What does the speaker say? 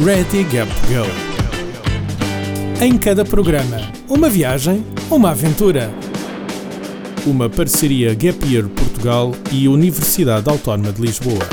Ready Gap Go. Em cada programa, uma viagem, uma aventura. Uma parceria Gap Year Portugal e Universidade Autónoma de Lisboa.